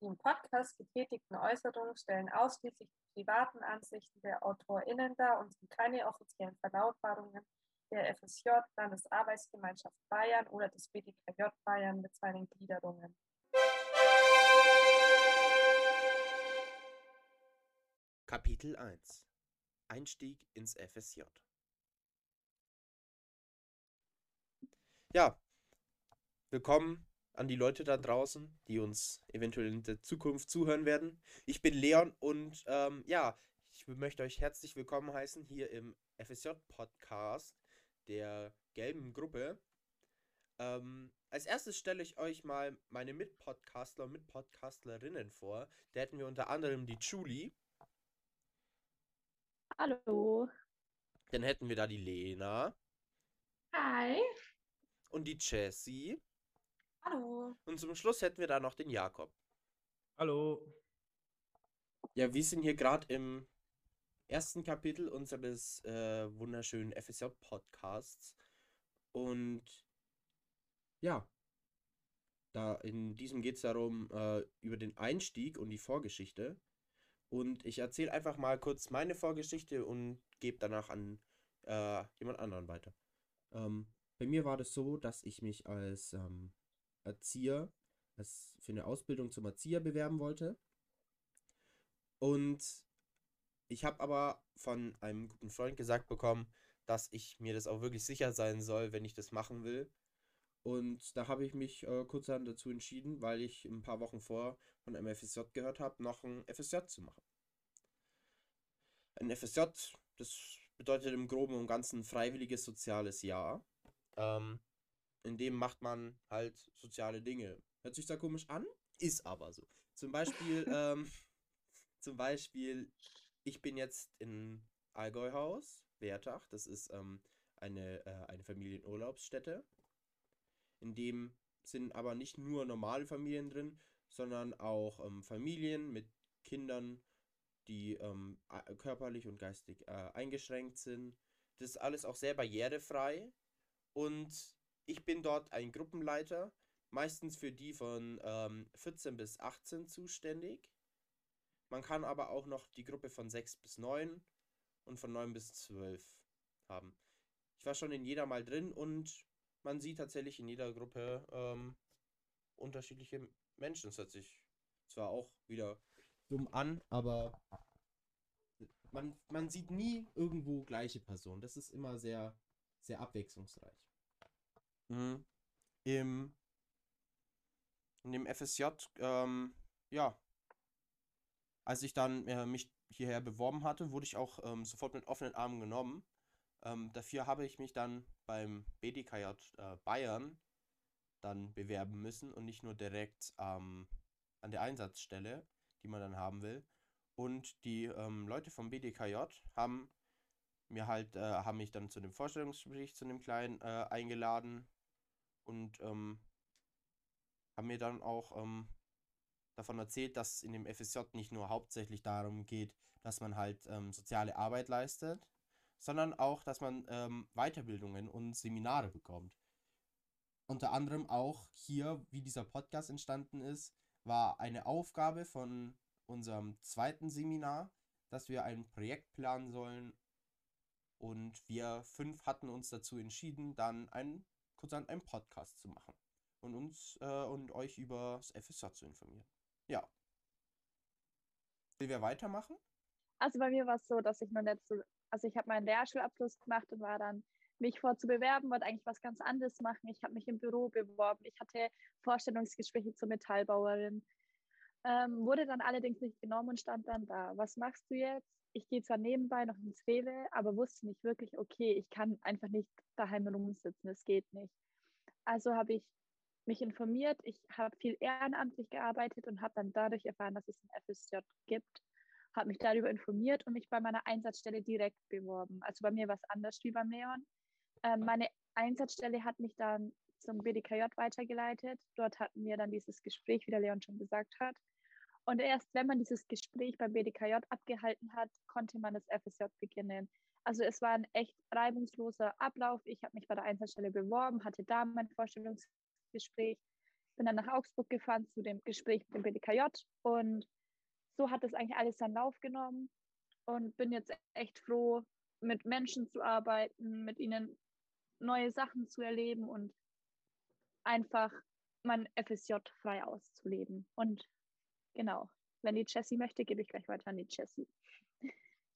Die im Podcast getätigten Äußerungen stellen ausschließlich die privaten Ansichten der AutorInnen dar und sind keine offiziellen Verlautbarungen der FSJ, Landesarbeitsgemeinschaft Bayern oder des BDKJ Bayern mit seinen Gliederungen. Kapitel 1 Einstieg ins FSJ Ja, willkommen an die Leute da draußen, die uns eventuell in der Zukunft zuhören werden. Ich bin Leon und ähm, ja, ich möchte euch herzlich willkommen heißen hier im FSJ-Podcast der gelben Gruppe. Ähm, als erstes stelle ich euch mal meine Mitpodcastler und Mitpodcastlerinnen vor. Da hätten wir unter anderem die Julie. Hallo. Dann hätten wir da die Lena. Hi. Und die Jessie. Hallo. Und zum Schluss hätten wir da noch den Jakob. Hallo. Ja, wir sind hier gerade im ersten Kapitel unseres äh, wunderschönen FSJ-Podcasts. Und ja, da in diesem geht es darum, äh, über den Einstieg und die Vorgeschichte. Und ich erzähle einfach mal kurz meine Vorgeschichte und gebe danach an äh, jemand anderen weiter. Ähm, bei mir war das so, dass ich mich als ähm, Erzieher, als für eine Ausbildung zum Erzieher bewerben wollte. Und ich habe aber von einem guten Freund gesagt bekommen, dass ich mir das auch wirklich sicher sein soll, wenn ich das machen will. Und da habe ich mich äh, kurzerhand dazu entschieden, weil ich ein paar Wochen vor von einem FSJ gehört habe, noch ein FSJ zu machen. Ein FSJ, das bedeutet im Groben und Ganzen freiwilliges soziales Jahr. Ähm, in dem macht man halt soziale Dinge. Hört sich da komisch an? Ist aber so. Zum Beispiel, ähm, zum Beispiel ich bin jetzt in Allgäuhaus, Wertach. Das ist ähm, eine, äh, eine Familienurlaubsstätte. In dem sind aber nicht nur normale Familien drin, sondern auch ähm, Familien mit Kindern, die ähm, körperlich und geistig äh, eingeschränkt sind. Das ist alles auch sehr barrierefrei. Und ich bin dort ein Gruppenleiter, meistens für die von ähm, 14 bis 18 zuständig. Man kann aber auch noch die Gruppe von 6 bis 9 und von 9 bis 12 haben. Ich war schon in jeder mal drin und man sieht tatsächlich in jeder Gruppe ähm, unterschiedliche Menschen. Das hört sich zwar auch wieder dumm an, aber man, man sieht nie irgendwo gleiche Personen. Das ist immer sehr, sehr abwechslungsreich. Mhm. Im, in dem FSJ, ähm, ja, als ich dann äh, mich hierher beworben hatte, wurde ich auch ähm, sofort mit offenen Armen genommen. Ähm, dafür habe ich mich dann beim BDKJ äh, Bayern dann bewerben müssen und nicht nur direkt ähm, an der Einsatzstelle, die man dann haben will. Und die ähm, Leute vom BDKJ haben mir halt, äh, haben mich dann zu dem Vorstellungsgespräch, zu dem Kleinen äh, eingeladen und ähm, haben mir dann auch ähm, davon erzählt, dass in dem FSJ nicht nur hauptsächlich darum geht, dass man halt ähm, soziale Arbeit leistet, sondern auch, dass man ähm, Weiterbildungen und Seminare bekommt. Unter anderem auch hier, wie dieser Podcast entstanden ist, war eine Aufgabe von unserem zweiten Seminar, dass wir ein Projekt planen sollen. Und wir fünf hatten uns dazu entschieden, dann einen, kurzerhand einen Podcast zu machen und uns äh, und euch über das FSJ zu informieren. Ja. Will wir weitermachen? Also bei mir war es so, dass ich nicht so, also ich habe meinen Lehrschulabschluss gemacht und war dann mich vorzubewerben, wollte eigentlich was ganz anderes machen. Ich habe mich im Büro beworben. Ich hatte Vorstellungsgespräche zur Metallbauerin. Ähm, wurde dann allerdings nicht genommen und stand dann da. Was machst du jetzt? Ich gehe zwar nebenbei noch ins Rewe, aber wusste nicht wirklich, okay, ich kann einfach nicht daheim rumsitzen. Es geht nicht. Also habe ich mich informiert. Ich habe viel ehrenamtlich gearbeitet und habe dann dadurch erfahren, dass es ein FSJ gibt. Habe mich darüber informiert und mich bei meiner Einsatzstelle direkt beworben. Also bei mir war es anders wie beim Leon. Ähm, meine Einsatzstelle hat mich dann zum BDKJ weitergeleitet. Dort hatten wir dann dieses Gespräch, wie der Leon schon gesagt hat. Und erst wenn man dieses Gespräch beim BDKJ abgehalten hat, konnte man das FSJ beginnen. Also es war ein echt reibungsloser Ablauf. Ich habe mich bei der Einsatzstelle beworben, hatte da mein Vorstellungsgespräch. bin dann nach Augsburg gefahren zu dem Gespräch mit dem BDKJ und so hat es eigentlich alles seinen Lauf genommen und bin jetzt echt froh, mit Menschen zu arbeiten, mit ihnen neue Sachen zu erleben und einfach mein FSJ frei auszuleben. Und genau, wenn die Jessie möchte, gebe ich gleich weiter an die Jessie.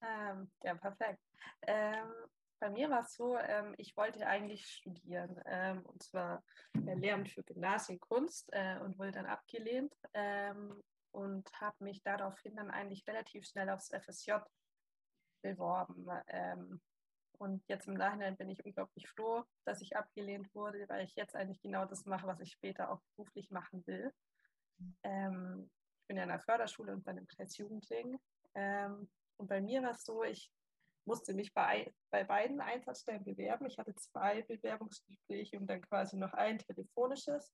Ähm, ja, perfekt. Ähm, bei mir war es so, ähm, ich wollte eigentlich studieren, ähm, und zwar äh, Lehramt für Gymnasienkunst äh, und wurde dann abgelehnt ähm, und habe mich daraufhin dann eigentlich relativ schnell aufs FSJ beworben. Ähm, und jetzt im Nachhinein bin ich unglaublich froh, dass ich abgelehnt wurde, weil ich jetzt eigentlich genau das mache, was ich später auch beruflich machen will. Ähm, ich bin ja in der Förderschule und bei einem Kreisjugendling. Ähm, und bei mir war es so, ich musste mich bei, bei beiden Einsatzstellen bewerben. Ich hatte zwei Bewerbungsgespräche und dann quasi noch ein telefonisches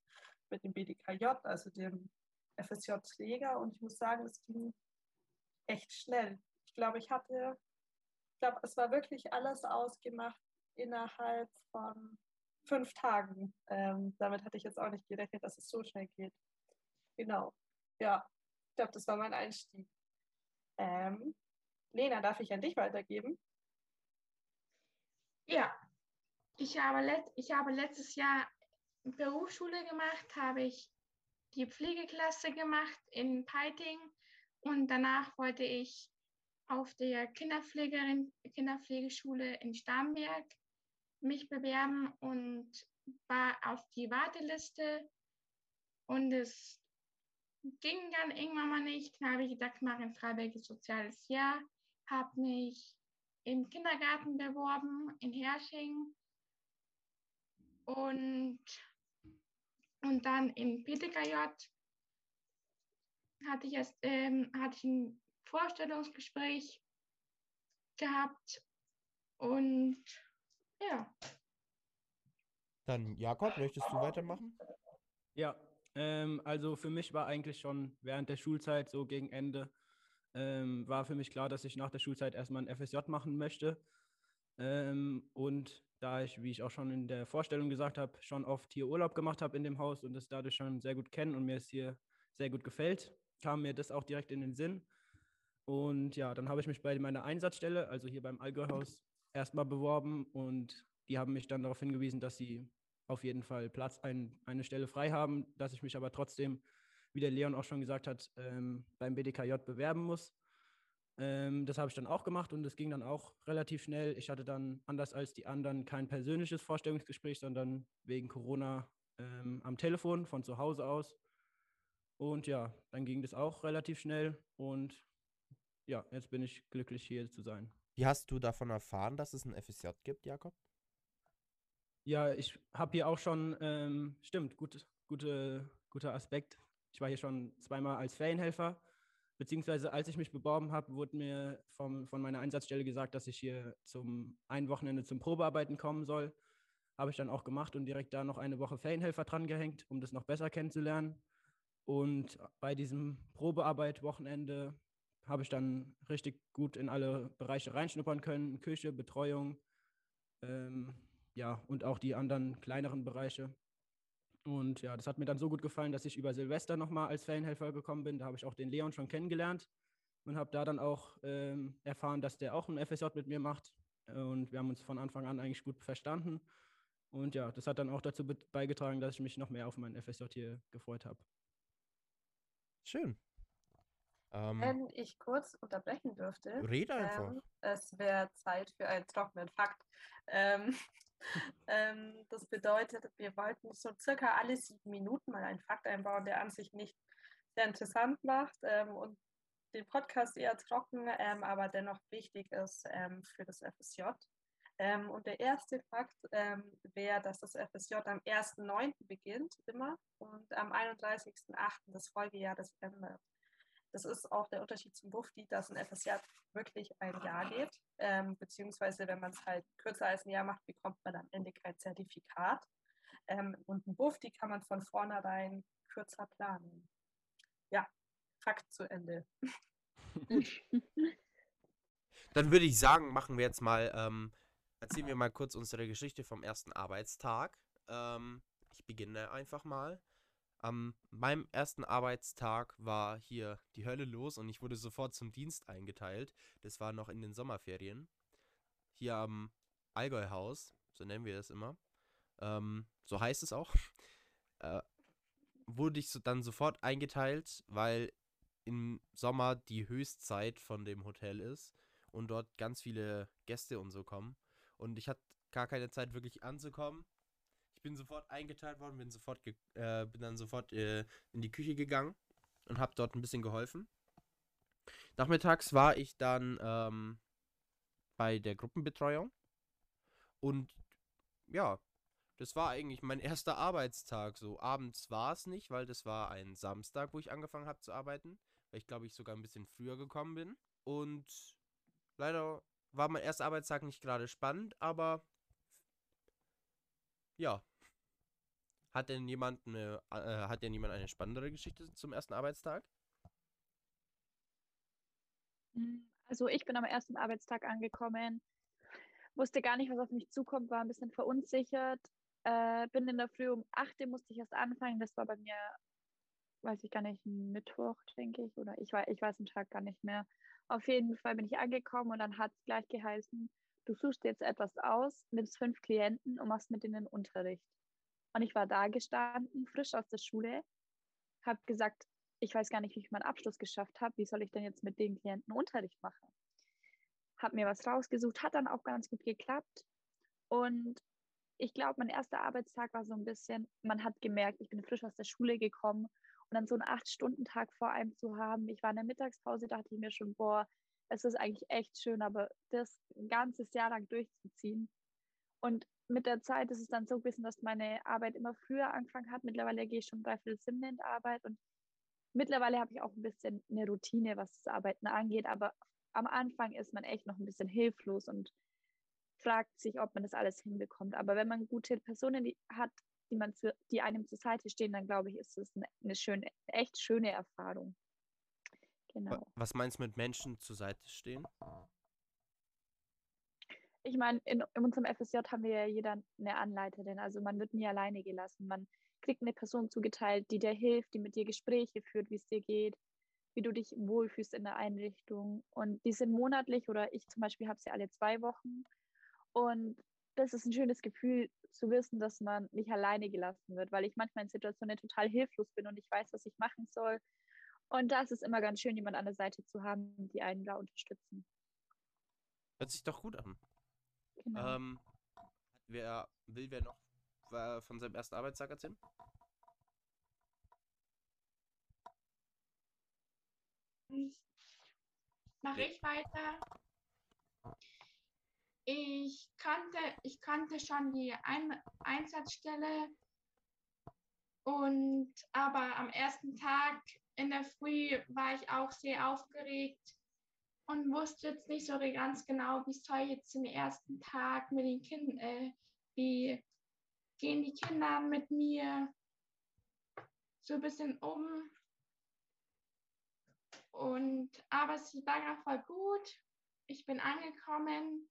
mit dem BDKJ, also dem FSJ-Träger. Und ich muss sagen, es ging echt schnell. Ich glaube, ich hatte glaube, es war wirklich alles ausgemacht innerhalb von fünf Tagen. Ähm, damit hatte ich jetzt auch nicht gerechnet, dass es so schnell geht. Genau. Ja, ich glaube, das war mein Einstieg. Ähm, Lena, darf ich an dich weitergeben? Ja, ich habe, let ich habe letztes Jahr Berufsschule gemacht, habe ich die Pflegeklasse gemacht in Peiting und danach wollte ich auf der Kinderpflegerin, Kinderpflegeschule in Starnberg mich bewerben und war auf die Warteliste. Und es ging dann irgendwann mal nicht. Dann habe ich gedacht, mache ein freiwilliges soziales Jahr, habe mich im Kindergarten beworben in Hersching und, und dann in PTKJ hatte ich, erst, ähm, hatte ich ein Vorstellungsgespräch gehabt und ja. Dann Jakob, möchtest du weitermachen? Ja, ähm, also für mich war eigentlich schon während der Schulzeit, so gegen Ende, ähm, war für mich klar, dass ich nach der Schulzeit erstmal ein FSJ machen möchte. Ähm, und da ich, wie ich auch schon in der Vorstellung gesagt habe, schon oft hier Urlaub gemacht habe in dem Haus und es dadurch schon sehr gut kenne und mir es hier sehr gut gefällt, kam mir das auch direkt in den Sinn. Und ja, dann habe ich mich bei meiner Einsatzstelle, also hier beim Allgäuhaus, erstmal beworben und die haben mich dann darauf hingewiesen, dass sie auf jeden Fall Platz, ein, eine Stelle frei haben, dass ich mich aber trotzdem, wie der Leon auch schon gesagt hat, ähm, beim BDKJ bewerben muss. Ähm, das habe ich dann auch gemacht und es ging dann auch relativ schnell. Ich hatte dann, anders als die anderen, kein persönliches Vorstellungsgespräch, sondern wegen Corona ähm, am Telefon von zu Hause aus. Und ja, dann ging das auch relativ schnell und ja, jetzt bin ich glücklich hier zu sein. Wie hast du davon erfahren, dass es ein FSJ gibt, Jakob? Ja, ich habe hier auch schon, ähm, stimmt, gut, gute, guter Aspekt. Ich war hier schon zweimal als Ferienhelfer, beziehungsweise als ich mich beworben habe, wurde mir vom, von meiner Einsatzstelle gesagt, dass ich hier zum ein Wochenende zum Probearbeiten kommen soll. Habe ich dann auch gemacht und direkt da noch eine Woche Ferienhelfer dran gehängt, um das noch besser kennenzulernen. Und bei diesem Probearbeit-Wochenende habe ich dann richtig gut in alle Bereiche reinschnuppern können, Küche, Betreuung, ähm, ja, und auch die anderen kleineren Bereiche. Und ja, das hat mir dann so gut gefallen, dass ich über Silvester nochmal als Ferienhelfer gekommen bin. Da habe ich auch den Leon schon kennengelernt und habe da dann auch ähm, erfahren, dass der auch ein FSJ mit mir macht. Und wir haben uns von Anfang an eigentlich gut verstanden. Und ja, das hat dann auch dazu beigetragen, dass ich mich noch mehr auf mein FSJ hier gefreut habe. Schön. Ähm, Wenn ich kurz unterbrechen dürfte. Rede einfach. Ähm, es wäre Zeit für einen trockenen Fakt. Ähm, ähm, das bedeutet, wir wollten so circa alle sieben Minuten mal einen Fakt einbauen, der an sich nicht sehr interessant macht ähm, und den Podcast eher trocken, ähm, aber dennoch wichtig ist für das FSJ. und der erste Fakt wäre, dass das FSJ am 1.9. beginnt, immer, und am 31.8. das Folgejahr das endet. Das ist auch der Unterschied zum Bufti, dass ein FSJ wirklich ein Jahr geht, ähm, beziehungsweise wenn man es halt kürzer als ein Jahr macht, bekommt man am Ende kein Zertifikat. Ähm, und ein Bufti kann man von vornherein kürzer planen. Ja, Fakt zu Ende. Dann würde ich sagen, machen wir jetzt mal, ähm, erzählen wir mal kurz unsere Geschichte vom ersten Arbeitstag. Ähm, ich beginne einfach mal. Am meinem ersten Arbeitstag war hier die Hölle los und ich wurde sofort zum Dienst eingeteilt. Das war noch in den Sommerferien. Hier am Allgäuhaus, so nennen wir das immer. Ähm, so heißt es auch. Äh, wurde ich so dann sofort eingeteilt, weil im Sommer die Höchstzeit von dem Hotel ist und dort ganz viele Gäste und so kommen. Und ich hatte gar keine Zeit wirklich anzukommen. Ich bin sofort eingeteilt worden, bin sofort äh, bin dann sofort äh, in die Küche gegangen und habe dort ein bisschen geholfen. Nachmittags war ich dann ähm, bei der Gruppenbetreuung und ja, das war eigentlich mein erster Arbeitstag. So abends war es nicht, weil das war ein Samstag, wo ich angefangen habe zu arbeiten, weil ich glaube ich sogar ein bisschen früher gekommen bin und leider war mein erster Arbeitstag nicht gerade spannend, aber ja. Hat denn jemand eine, äh, hat denn jemand eine spannendere Geschichte zum ersten Arbeitstag? Hm, also ich bin am ersten Arbeitstag angekommen, wusste gar nicht, was auf mich zukommt, war ein bisschen verunsichert. Äh, bin in der Früh um 8 Uhr musste ich erst anfangen. Das war bei mir, weiß ich gar nicht, Mittwoch, denke ich. Oder ich weiß, ich weiß den Tag gar nicht mehr. Auf jeden Fall bin ich angekommen und dann hat es gleich geheißen, du suchst jetzt etwas aus, nimmst fünf Klienten und machst mit denen Unterricht. Und ich war da gestanden, frisch aus der Schule, habe gesagt, ich weiß gar nicht, wie ich meinen Abschluss geschafft habe. Wie soll ich denn jetzt mit den Klienten Unterricht machen? Habe mir was rausgesucht, hat dann auch ganz gut geklappt. Und ich glaube, mein erster Arbeitstag war so ein bisschen, man hat gemerkt, ich bin frisch aus der Schule gekommen und dann so einen Acht-Stunden-Tag vor einem zu haben. Ich war in der Mittagspause, dachte ich mir schon, boah, es ist eigentlich echt schön, aber das ein ganzes Jahr lang durchzuziehen. Und mit der Zeit ist es dann so gewesen, dass meine Arbeit immer früher angefangen hat. Mittlerweile gehe ich schon dreiviertel sieben in die Arbeit und mittlerweile habe ich auch ein bisschen eine Routine, was das Arbeiten angeht. Aber am Anfang ist man echt noch ein bisschen hilflos und fragt sich, ob man das alles hinbekommt. Aber wenn man gute Personen hat, die, man zu, die einem zur Seite stehen, dann glaube ich, ist es eine, eine schöne, echt schöne Erfahrung. Genau. Was meinst du mit Menschen zur Seite stehen? Ich meine, in, in unserem FSJ haben wir ja jeder eine Anleiterin. Also man wird nie alleine gelassen. Man kriegt eine Person zugeteilt, die dir hilft, die mit dir Gespräche führt, wie es dir geht, wie du dich wohlfühlst in der Einrichtung. Und die sind monatlich oder ich zum Beispiel habe sie alle zwei Wochen. Und das ist ein schönes Gefühl zu wissen, dass man nicht alleine gelassen wird, weil ich manchmal in Situationen total hilflos bin und ich weiß, was ich machen soll. Und das ist immer ganz schön, jemand an der Seite zu haben, die einen da unterstützen. Hört sich doch gut an. Genau. Ähm, wer will wer noch von seinem ersten Arbeitstag erzählen? Mache ich weiter. Ich kannte, ich kannte schon die Ein Einsatzstelle und aber am ersten Tag in der Früh war ich auch sehr aufgeregt und wusste jetzt nicht so ganz genau, wie soll ich jetzt den ersten Tag mit den Kindern, äh, wie gehen die Kinder mit mir so ein bisschen um. Und aber es war voll gut. Ich bin angekommen,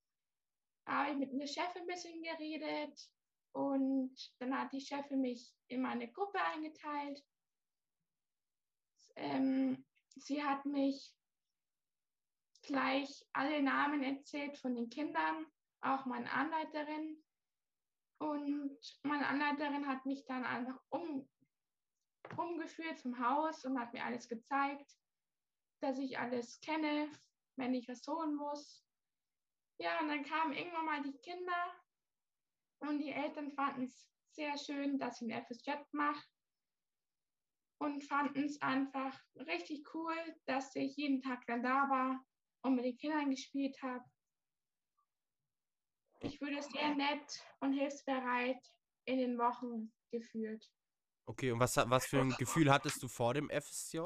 habe mit der Chefin ein bisschen geredet und dann hat die Chefin mich in meine Gruppe eingeteilt ähm, sie hat mich gleich alle Namen erzählt von den Kindern, auch meine Anleiterin. Und meine Anleiterin hat mich dann einfach um, umgeführt zum Haus und hat mir alles gezeigt, dass ich alles kenne, wenn ich was holen muss. Ja, und dann kamen irgendwann mal die Kinder und die Eltern fanden es sehr schön, dass ich ein FSJ mache und fanden es einfach richtig cool, dass ich jeden Tag dann da war und mit den Kindern gespielt habe. Ich wurde sehr nett und hilfsbereit in den Wochen gefühlt. Okay, und was, was für ein Gefühl hattest du vor dem FSJ?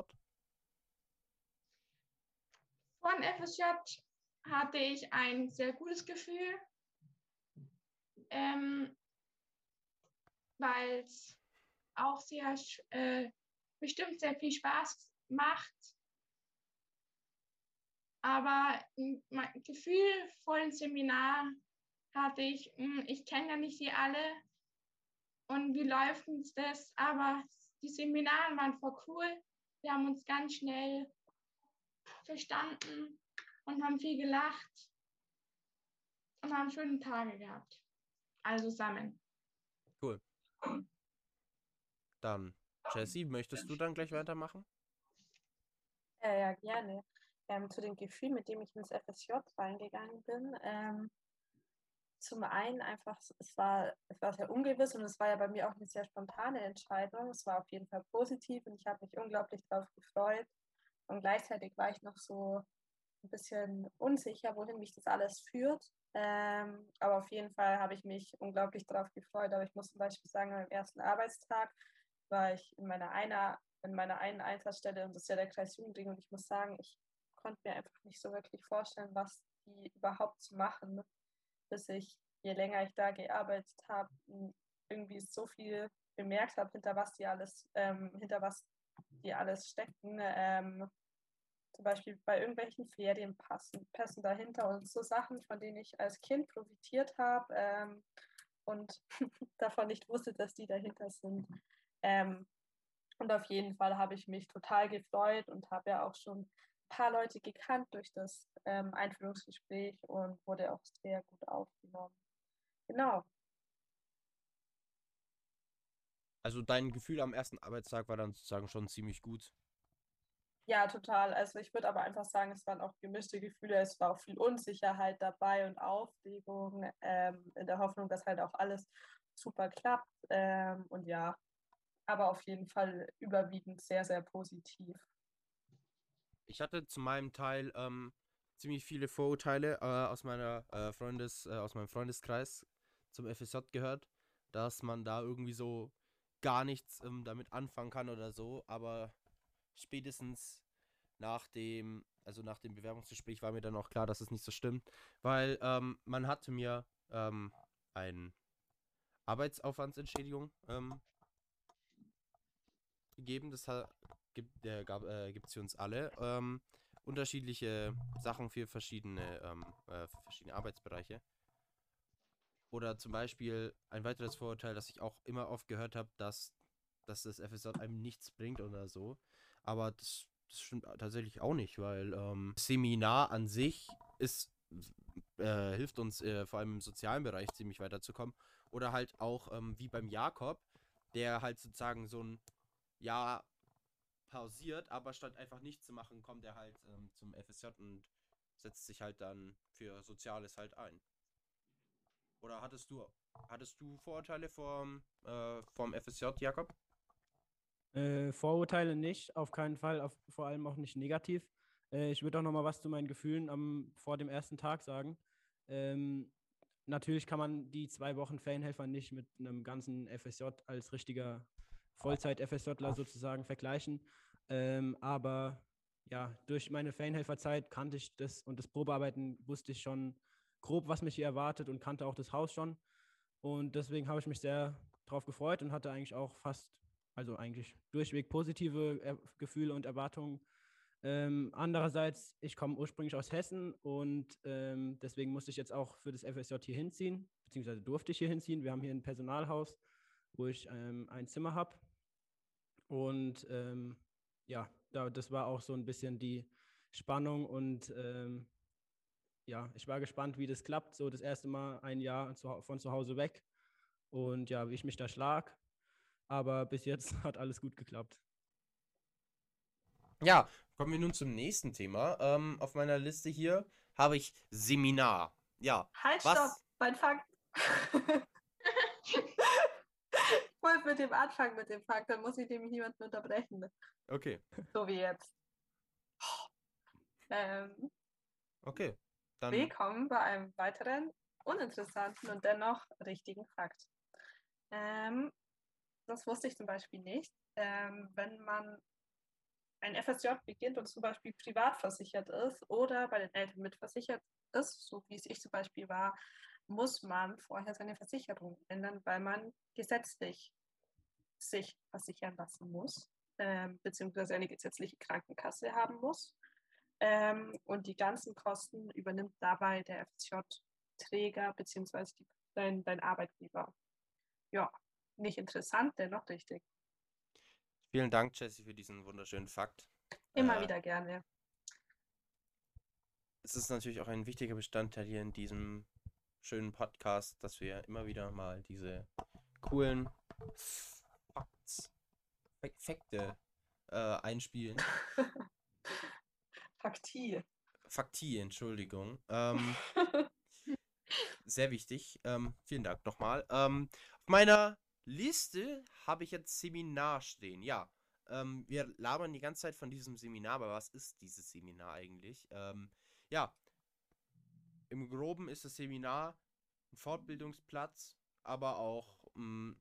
Vor dem FSJ hatte ich ein sehr gutes Gefühl, ähm, weil es auch sehr äh, bestimmt sehr viel Spaß macht. Aber mein Gefühl vor dem Seminar hatte ich, ich kenne ja nicht sie alle und wie läuft uns das, aber die Seminare waren voll cool. Wir haben uns ganz schnell verstanden und haben viel gelacht und haben schöne Tage gehabt. Also zusammen. Cool. Dann, Jessie, möchtest du dann gleich weitermachen? Äh, ja, gerne. Ähm, zu dem Gefühl, mit dem ich ins FSJ reingegangen bin. Ähm, zum einen einfach, es war, es war sehr ungewiss und es war ja bei mir auch eine sehr spontane Entscheidung. Es war auf jeden Fall positiv und ich habe mich unglaublich darauf gefreut. Und gleichzeitig war ich noch so ein bisschen unsicher, wohin mich das alles führt. Ähm, aber auf jeden Fall habe ich mich unglaublich darauf gefreut. Aber ich muss zum Beispiel sagen, am ersten Arbeitstag war ich in meiner einer, in meiner einen Einsatzstelle und das ist ja der Kreis Jugendring und ich muss sagen, ich konnte mir einfach nicht so wirklich vorstellen, was die überhaupt zu machen, bis ich, je länger ich da gearbeitet habe, irgendwie so viel bemerkt habe, hinter was die alles, ähm, hinter was die alles stecken. Ähm, zum Beispiel bei irgendwelchen Ferienpassen passen dahinter und so Sachen, von denen ich als Kind profitiert habe ähm, und davon nicht wusste, dass die dahinter sind. Ähm, und auf jeden Fall habe ich mich total gefreut und habe ja auch schon ein paar Leute gekannt durch das ähm, Einführungsgespräch und wurde auch sehr gut aufgenommen. Genau. Also dein Gefühl am ersten Arbeitstag war dann sozusagen schon ziemlich gut. Ja, total. Also ich würde aber einfach sagen, es waren auch gemischte Gefühle. Es war auch viel Unsicherheit dabei und Aufregung ähm, in der Hoffnung, dass halt auch alles super klappt. Ähm, und ja, aber auf jeden Fall überwiegend sehr, sehr positiv. Ich hatte zu meinem Teil ähm, ziemlich viele Vorurteile äh, aus meiner äh, Freundes, äh, aus meinem Freundeskreis zum FSJ gehört, dass man da irgendwie so gar nichts ähm, damit anfangen kann oder so, aber spätestens nach dem, also nach dem Bewerbungsgespräch war mir dann auch klar, dass es nicht so stimmt, weil ähm, man hatte mir ähm, ein Arbeitsaufwandsentschädigung ähm, gegeben. Das hat, gibt es äh, äh, für uns alle. Ähm, unterschiedliche Sachen für verschiedene, ähm, äh, für verschiedene Arbeitsbereiche. Oder zum Beispiel ein weiteres Vorurteil, das ich auch immer oft gehört habe, dass, dass das FSJ einem nichts bringt oder so. Aber das, das stimmt tatsächlich auch nicht, weil ähm, Seminar an sich ist, äh, hilft uns äh, vor allem im sozialen Bereich ziemlich weiterzukommen. Oder halt auch ähm, wie beim Jakob, der halt sozusagen so ein Jahr pausiert, aber statt einfach nichts zu machen, kommt er halt ähm, zum FSJ und setzt sich halt dann für Soziales halt ein. Oder hattest du hattest du Vorurteile vom, äh, vom FSJ, Jakob? Äh, Vorurteile nicht, auf keinen Fall, auf, vor allem auch nicht negativ. Äh, ich würde auch noch mal was zu meinen Gefühlen am, vor dem ersten Tag sagen. Ähm, natürlich kann man die zwei Wochen Ferienhelfer nicht mit einem ganzen FSJ als richtiger Vollzeit-FSJler sozusagen vergleichen. Ähm, aber ja, durch meine Ferienhelferzeit kannte ich das und das Probearbeiten wusste ich schon grob, was mich hier erwartet und kannte auch das Haus schon. Und deswegen habe ich mich sehr darauf gefreut und hatte eigentlich auch fast also eigentlich durchweg positive er Gefühle und Erwartungen. Ähm, andererseits, ich komme ursprünglich aus Hessen und ähm, deswegen musste ich jetzt auch für das FSJ hier hinziehen, beziehungsweise durfte ich hier hinziehen. Wir haben hier ein Personalhaus, wo ich ähm, ein Zimmer habe. Und ähm, ja, da, das war auch so ein bisschen die Spannung und ähm, ja, ich war gespannt, wie das klappt. So das erste Mal ein Jahr zu, von zu Hause weg und ja, wie ich mich da schlag. Aber bis jetzt hat alles gut geklappt. Ja, kommen wir nun zum nächsten Thema. Ähm, auf meiner Liste hier habe ich Seminar. Ja. Halt, was? stopp, mein Fakt. wollte mit dem anfangen mit dem Fakt, dann muss ich nämlich niemanden unterbrechen. Okay. So wie jetzt. Ähm, okay. Dann willkommen bei einem weiteren uninteressanten und dennoch richtigen Fakt. Ähm, das wusste ich zum Beispiel nicht, ähm, wenn man ein FSJ beginnt und zum Beispiel privat versichert ist oder bei den Eltern mitversichert ist, so wie es ich zum Beispiel war, muss man vorher seine Versicherung ändern, weil man gesetzlich sich versichern lassen muss, ähm, beziehungsweise eine gesetzliche Krankenkasse haben muss. Ähm, und die ganzen Kosten übernimmt dabei der FSJ-Träger beziehungsweise die, dein, dein Arbeitgeber. Ja, nicht interessant, dennoch richtig. Vielen Dank, Jessie, für diesen wunderschönen Fakt. Immer Äh, wieder gerne. Es ist natürlich auch ein wichtiger Bestandteil hier in diesem schönen Podcast, dass wir immer wieder mal diese coolen Fakte äh, einspielen. Fakti. Fakti, Entschuldigung. Ähm, sehr wichtig. Ähm, vielen Dank nochmal. Ähm, auf meiner Liste habe ich jetzt Seminar stehen. Ja, ähm, wir labern die ganze Zeit von diesem Seminar, aber was ist dieses Seminar eigentlich? Ähm, ja, im Groben ist das Seminar ein Fortbildungsplatz, aber auch ein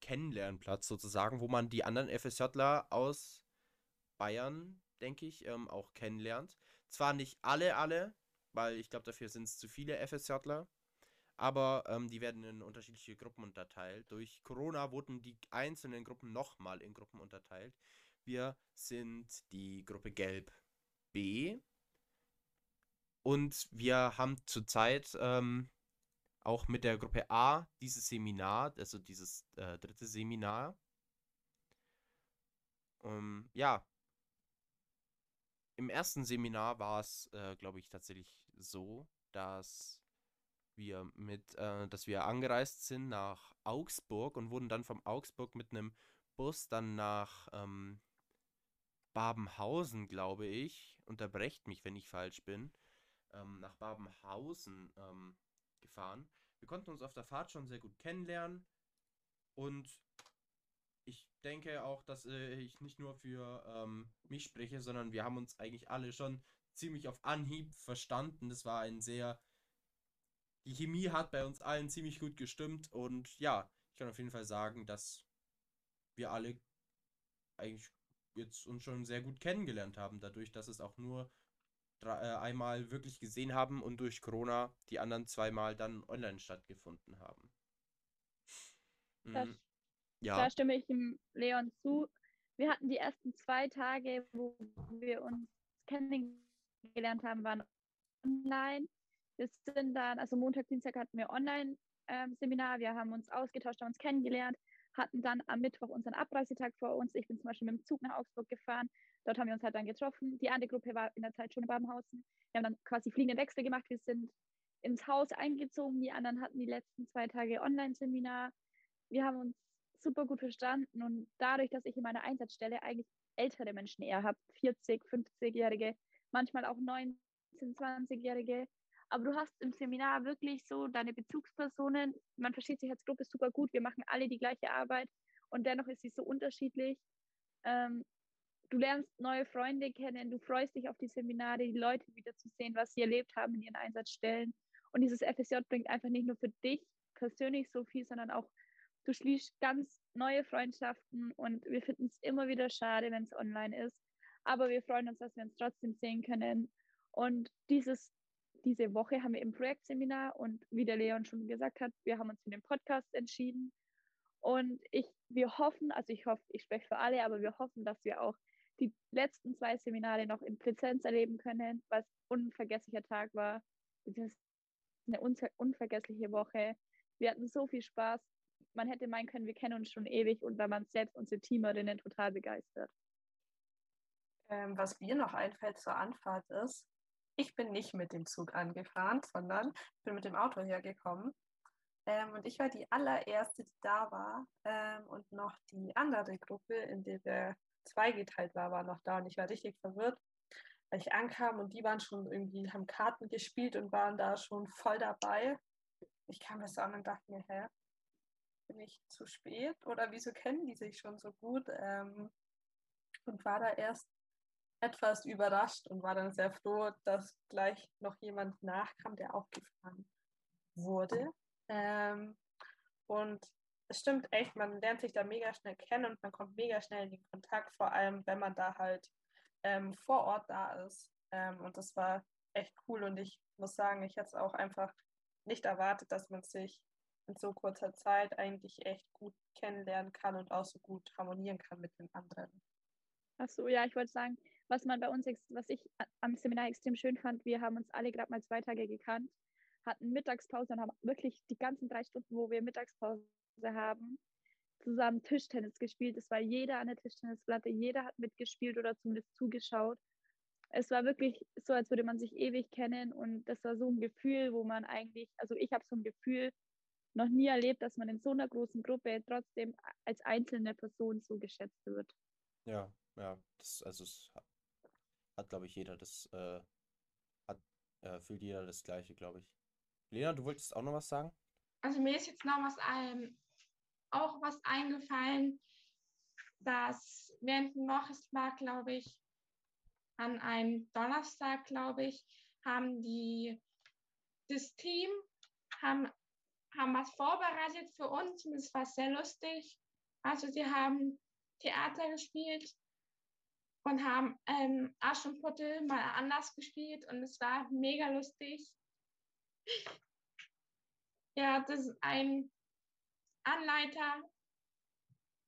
Kennenlernplatz sozusagen, wo man die anderen FSJler aus Bayern, denke ich, ähm, auch kennenlernt. Zwar nicht alle, alle, weil ich glaube, dafür sind es zu viele FSJler, aber ähm, die werden in unterschiedliche Gruppen unterteilt. Durch Corona wurden die einzelnen Gruppen nochmal in Gruppen unterteilt. Wir sind die Gruppe Gelb B und wir haben zurzeit ähm, auch mit der Gruppe A dieses Seminar, also dieses äh, dritte Seminar. Ähm, ja, im ersten Seminar war es, äh, glaube ich, tatsächlich so, dass wir mit, äh, dass wir angereist sind nach Augsburg und wurden dann vom Augsburg mit einem Bus dann nach ähm, Babenhausen, glaube ich, unterbrecht mich, wenn ich falsch bin, ähm, nach Babenhausen ähm, gefahren. Wir konnten uns auf der Fahrt schon sehr gut kennenlernen und ich denke auch, dass äh, ich nicht nur für ähm, mich spreche, sondern wir haben uns eigentlich alle schon ziemlich auf Anhieb verstanden. Das war ein sehr. Die Chemie hat bei uns allen ziemlich gut gestimmt und ja, ich kann auf jeden Fall sagen, dass wir alle eigentlich jetzt uns schon sehr gut kennengelernt haben, dadurch, dass es auch nur drei, äh, einmal wirklich gesehen haben und durch Corona die anderen zweimal dann online stattgefunden haben. Das, Mm, ja. Da stimme ich dem Leon zu. Wir hatten die ersten zwei Tage, wo wir uns kennengelernt haben, waren online. Wir sind dann, also Montag, Dienstag hatten wir Online-Seminar. wir haben uns ausgetauscht, haben uns kennengelernt, hatten dann am Mittwoch unseren Abreisetag vor uns. Ich bin zum Beispiel mit dem Zug nach Augsburg gefahren. Dort haben wir uns halt dann getroffen. Die andere Gruppe war in der Zeit schon in Babenhausen. Wir haben dann quasi fliegenden Wechsel gemacht. Wir sind ins Haus eingezogen. Die anderen hatten die letzten zwei Tage Online-Seminar. Wir haben uns super gut verstanden und dadurch, dass ich in meiner Einsatzstelle eigentlich ältere Menschen eher habe, 40, 50-Jährige, manchmal auch 19, 20-Jährige, aber du hast im Seminar wirklich so deine Bezugspersonen, man versteht sich als Gruppe super gut, wir machen alle die gleiche Arbeit und dennoch ist sie so unterschiedlich. Ähm, du lernst neue Freunde kennen, du freust dich auf die Seminare, die Leute wiederzusehen, was sie erlebt haben in ihren Einsatzstellen. Und dieses FSJ bringt einfach nicht nur für dich persönlich so viel, sondern auch du schließt ganz neue Freundschaften und wir finden es immer wieder schade, wenn es online ist. Aber wir freuen uns, dass wir uns trotzdem sehen können. Und dieses, diese Woche haben wir im Projektseminar und wie der Leon schon gesagt hat, wir haben uns für den Podcast entschieden. Und ich, wir hoffen, also ich hoffe, ich spreche für alle, aber wir hoffen, dass wir auch die letzten zwei Seminare noch in Präsenz erleben können, was unvergesslicher Tag war. Ist eine unver unvergessliche Woche. Wir hatten so viel Spaß man hätte meinen können, wir kennen uns schon ewig und da waren selbst unsere Teamerinnen total begeistert. Ähm, was mir noch einfällt zur Anfahrt ist, ich bin nicht mit dem Zug angefahren, sondern bin mit dem Auto hergekommen. Ähm, und ich war die allererste, die da war. Ähm, und noch die andere Gruppe, in der wir zweigeteilt war, war noch da. Und ich war richtig verwirrt, weil ich ankam und die waren schon irgendwie, haben Karten gespielt und waren da schon voll dabei. Ich kam das an und dachte mir, hä, bin ich zu spät oder wieso kennen die sich schon so gut? Ähm, und war da erst etwas überrascht und war dann sehr froh, dass gleich noch jemand nachkam, der auch gefahren wurde. Ähm, und es stimmt echt, man lernt sich da mega schnell kennen und man kommt mega schnell in den Kontakt, vor allem wenn man da halt ähm, vor Ort da ist. Ähm, und das war echt cool und ich muss sagen, ich hätte es auch einfach nicht erwartet, dass man sich in so kurzer Zeit eigentlich echt gut kennenlernen kann und auch so gut harmonieren kann mit den anderen. Ach so, ja, ich wollte sagen, was man bei uns, was ich am Seminar extrem schön fand, wir haben uns alle gerade mal zwei Tage gekannt, hatten Mittagspause und haben wirklich die ganzen drei Stunden, wo wir Mittagspause haben, zusammen Tischtennis gespielt. Es war jeder an der Tischtennisplatte, jeder hat mitgespielt oder zumindest zugeschaut. Es war wirklich so, als würde man sich ewig kennen und das war so ein Gefühl, wo man eigentlich, also ich habe so ein Gefühl noch nie erlebt, dass man in so einer großen Gruppe trotzdem als einzelne Person so geschätzt wird. Ja, ja, das, also es hat, glaube ich, jeder das, äh, hat, äh, fühlt jeder das Gleiche, glaube ich. Lena, du wolltest auch noch was sagen? Also mir ist jetzt noch was ähm, auch was eingefallen, dass während dem Wochentag, glaube ich, an einem Donnerstag, glaube ich, haben die das Team haben, haben was vorbereitet für uns und es war sehr lustig. Also sie haben Theater gespielt und haben ähm, Aschenputtel mal anders gespielt und es war mega lustig. Ja, das ist ein Anleiter,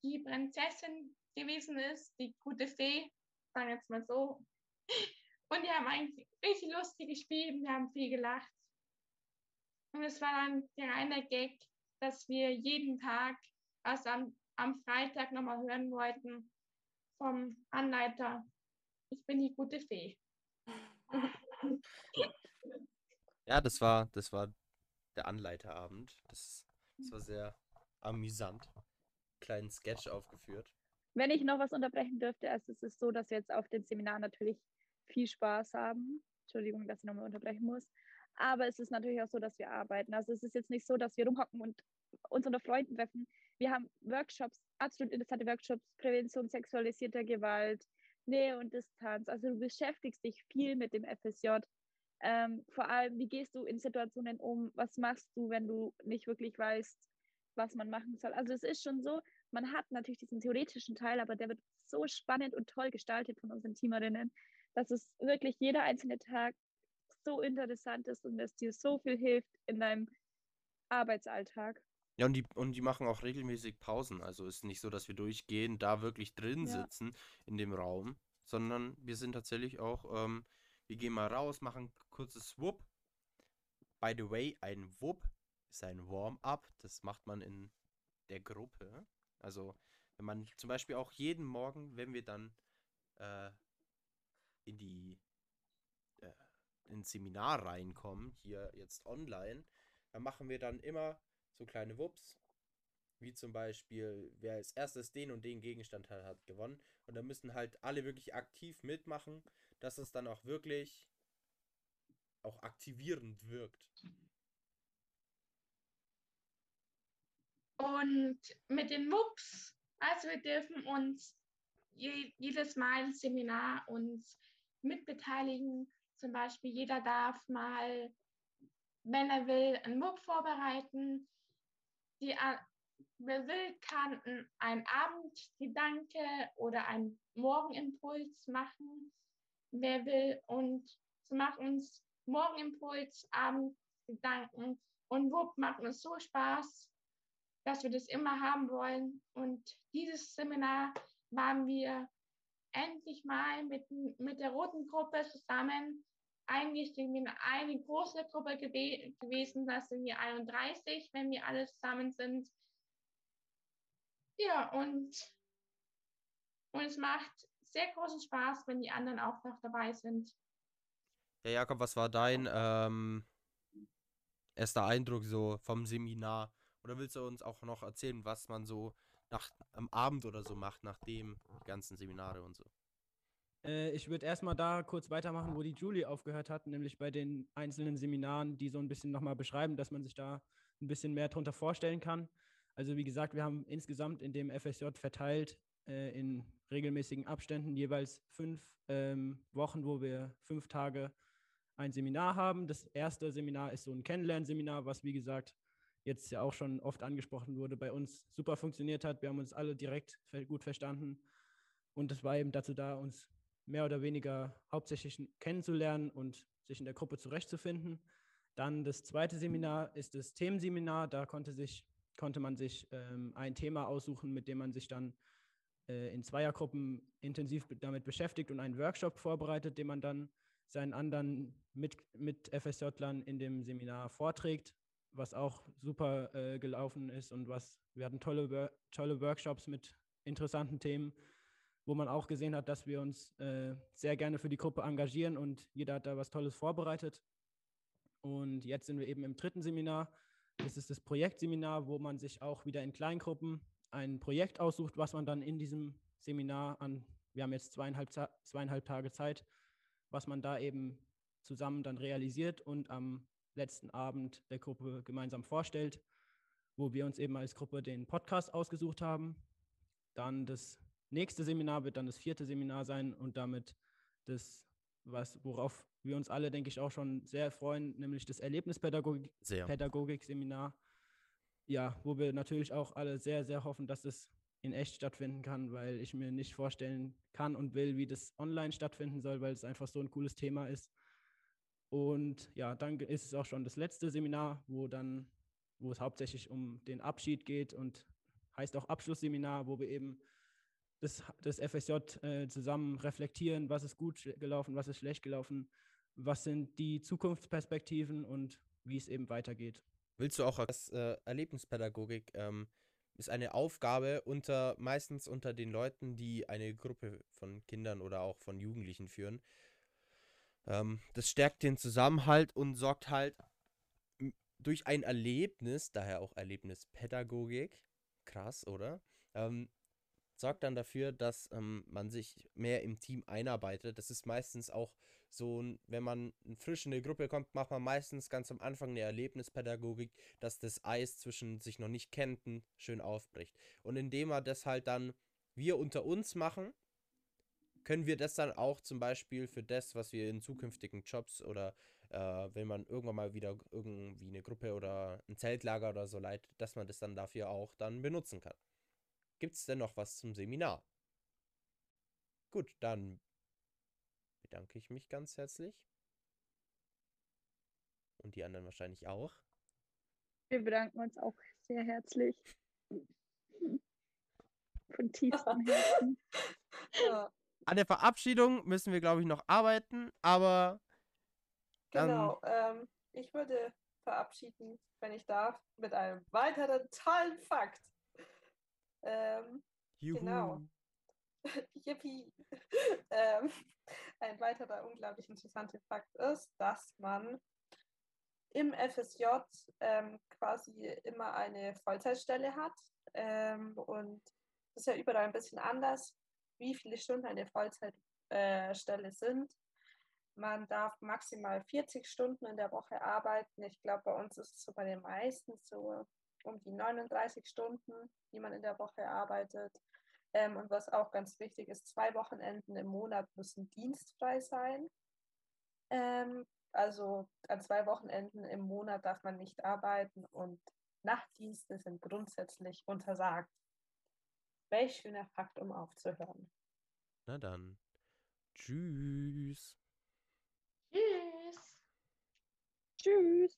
die Prinzessin gewesen ist, die gute Fee, sagen wir jetzt mal so. Und die haben eigentlich richtig lustig gespielt, wir haben viel gelacht. Und es war dann der reine Gag, dass wir jeden Tag, also am, am Freitag nochmal hören wollten vom Anleiter, ich bin die gute Fee. Ja, das war, das war der Anleiterabend. Das, das war sehr amüsant. Kleinen Sketch aufgeführt. Wenn ich noch was unterbrechen dürfte, also es ist so, dass wir jetzt auf dem Seminar natürlich viel Spaß haben. Entschuldigung, dass ich nochmal unterbrechen muss. Aber es ist natürlich auch so, dass wir arbeiten. Also es ist jetzt nicht so, dass wir rumhocken und uns unter Freunden treffen. Wir haben Workshops, absolut interessante Workshops, Prävention sexualisierter Gewalt, Nähe und Distanz. Also du beschäftigst dich viel mit dem FSJ. Ähm, vor allem, wie gehst du in Situationen um? Was machst du, wenn du nicht wirklich weißt, was man machen soll? Also es ist schon so, man hat natürlich diesen theoretischen Teil, aber der wird so spannend und toll gestaltet von unseren Teamerinnen, dass es wirklich jeder einzelne Tag so interessant ist und es dir so viel hilft in deinem Arbeitsalltag. Ja, und die, und die machen auch regelmäßig Pausen. Also ist nicht so, dass wir durchgehen, da wirklich drin Ja. sitzen in dem Raum, sondern wir sind tatsächlich auch, ähm, wir gehen mal raus, machen kurzes Whoop. By the way, ein Whoop ist ein Warm-up. Das macht man in der Gruppe. Also, wenn man zum Beispiel auch jeden Morgen, wenn wir dann äh, in die äh, ins Seminar reinkommen, hier jetzt online, dann machen wir dann immer so kleine Wups, wie zum Beispiel, wer als erstes den und den Gegenstand hat, hat gewonnen. Und da müssen halt alle wirklich aktiv mitmachen, dass es dann auch wirklich auch aktivierend wirkt. Und mit den MUPs, also wir dürfen uns je, jedes Mal im Seminar uns mitbeteiligen. Zum Beispiel jeder darf mal, wenn er will, einen MUP vorbereiten. Die, a- wer will, kann n- einen Abendgedanke oder einen Morgenimpuls machen. Wer will und so macht uns Morgenimpuls, Abendgedanken und WUP macht uns so Spaß dass wir das immer haben wollen. Und dieses Seminar waren wir endlich mal mit, mit der roten Gruppe zusammen. Eigentlich sind wir eine große Gruppe gewe gewesen, das sind wir 31, wenn wir alle zusammen sind. Ja, und, und es macht sehr großen Spaß, wenn die anderen auch noch dabei sind. Ja, Jakob, was war dein ähm, erster Eindruck so vom Seminar? Oder willst du uns auch noch erzählen, was man so nach, am Abend oder so macht, nachdem die ganzen Seminare und so? Äh, ich würde erstmal da kurz weitermachen, wo die Julie aufgehört hat, nämlich bei den einzelnen Seminaren, die so ein bisschen nochmal beschreiben, dass man sich da ein bisschen mehr drunter vorstellen kann. Also wie gesagt, wir haben insgesamt in dem FSJ verteilt äh, in regelmäßigen Abständen jeweils fünf ähm, Wochen, wo wir fünf Tage ein Seminar haben. Das erste Seminar ist so ein Kennenlernseminar, was wie gesagt jetzt ja auch schon oft angesprochen wurde, bei uns super funktioniert hat. Wir haben uns alle direkt gut verstanden. Und das war eben dazu da, uns mehr oder weniger hauptsächlich kennenzulernen und sich in der Gruppe zurechtzufinden. Dann das zweite Seminar ist das Themenseminar. Da konnte, sich, konnte man sich ähm, ein Thema aussuchen, mit dem man sich dann äh, in Zweiergruppen intensiv damit beschäftigt und einen Workshop vorbereitet, den man dann seinen anderen mit, mit FSJlern in dem Seminar vorträgt. was auch super äh, gelaufen ist und was, wir hatten tolle, tolle Workshops mit interessanten Themen, wo man auch gesehen hat, dass wir uns äh, sehr gerne für die Gruppe engagieren und jeder hat da was Tolles vorbereitet. Und jetzt sind wir eben im dritten Seminar. Das ist das Projektseminar, wo man sich auch wieder in Kleingruppen ein Projekt aussucht, was man dann in diesem Seminar an, wir haben jetzt zweieinhalb, zweieinhalb Tage Zeit, was man da eben zusammen dann realisiert und am letzten Abend der Gruppe gemeinsam vorstellt, wo wir uns eben als Gruppe den Podcast ausgesucht haben. Dann das nächste Seminar wird dann das vierte Seminar sein und damit das, was, worauf wir uns alle, denke ich, auch schon sehr freuen, nämlich das Erlebnispädagogik-Seminar. Ja, wo wir natürlich auch alle sehr, sehr hoffen, dass es in echt stattfinden kann, weil ich mir nicht vorstellen kann und will, wie das online stattfinden soll, weil es einfach so ein cooles Thema ist. Und ja, dann ist es auch schon das letzte Seminar, wo dann, wo es hauptsächlich um den Abschied geht und heißt auch Abschlussseminar, wo wir eben das, das FSJ äh, zusammen reflektieren, was ist gut gelaufen, was ist schlecht gelaufen, was sind die Zukunftsperspektiven und wie es eben weitergeht. Willst du auch das äh, Erlebnispädagogik ähm, ist eine Aufgabe unter meistens unter den Leuten, die eine Gruppe von Kindern oder auch von Jugendlichen führen. Ähm, das stärkt den Zusammenhalt und sorgt halt durch ein Erlebnis, daher auch Erlebnispädagogik, krass, oder? Ähm, sorgt dann dafür, dass ähm, man sich mehr im Team einarbeitet. Das ist meistens auch so, wenn man frisch in eine Gruppe kommt, macht man meistens ganz am Anfang eine Erlebnispädagogik, dass das Eis zwischen sich noch nicht kennten schön aufbricht. Und indem wir das halt dann wir unter uns machen, können wir das dann auch zum Beispiel für das, was wir in zukünftigen Jobs oder äh, wenn man irgendwann mal wieder irgendwie eine Gruppe oder ein Zeltlager oder so leitet, dass man das dann dafür auch dann benutzen kann. Gibt es denn noch was zum Seminar? Gut, dann bedanke ich mich ganz herzlich. Und die anderen wahrscheinlich auch. Wir bedanken uns auch sehr herzlich. Von tiefstem Herzen. Ja. An der Verabschiedung müssen wir, glaube ich, noch arbeiten, aber. Genau, ähm, ich würde verabschieden, wenn ich darf, mit einem weiteren tollen Fakt. Ähm, Juhu. Genau. Yippie. ähm, ein weiterer unglaublich interessanter Fakt ist, dass man im FSJ ähm, quasi immer eine Vollzeitstelle hat. Ähm, und das ist ja überall ein bisschen anders, wie viele Stunden eine Vollzeitstelle äh, sind. Man darf maximal 40 Stunden in der Woche arbeiten. Ich glaube, bei uns ist es so bei den meisten so um die 39 Stunden, die man in der Woche arbeitet. Ähm, und was auch ganz wichtig ist, zwei Wochenenden im Monat müssen dienstfrei sein. Ähm, also an zwei Wochenenden im Monat darf man nicht arbeiten und Nachtdienste sind grundsätzlich untersagt. Welch schöner Fakt, um aufzuhören. Na dann. Tschüss. Tschüss. Tschüss.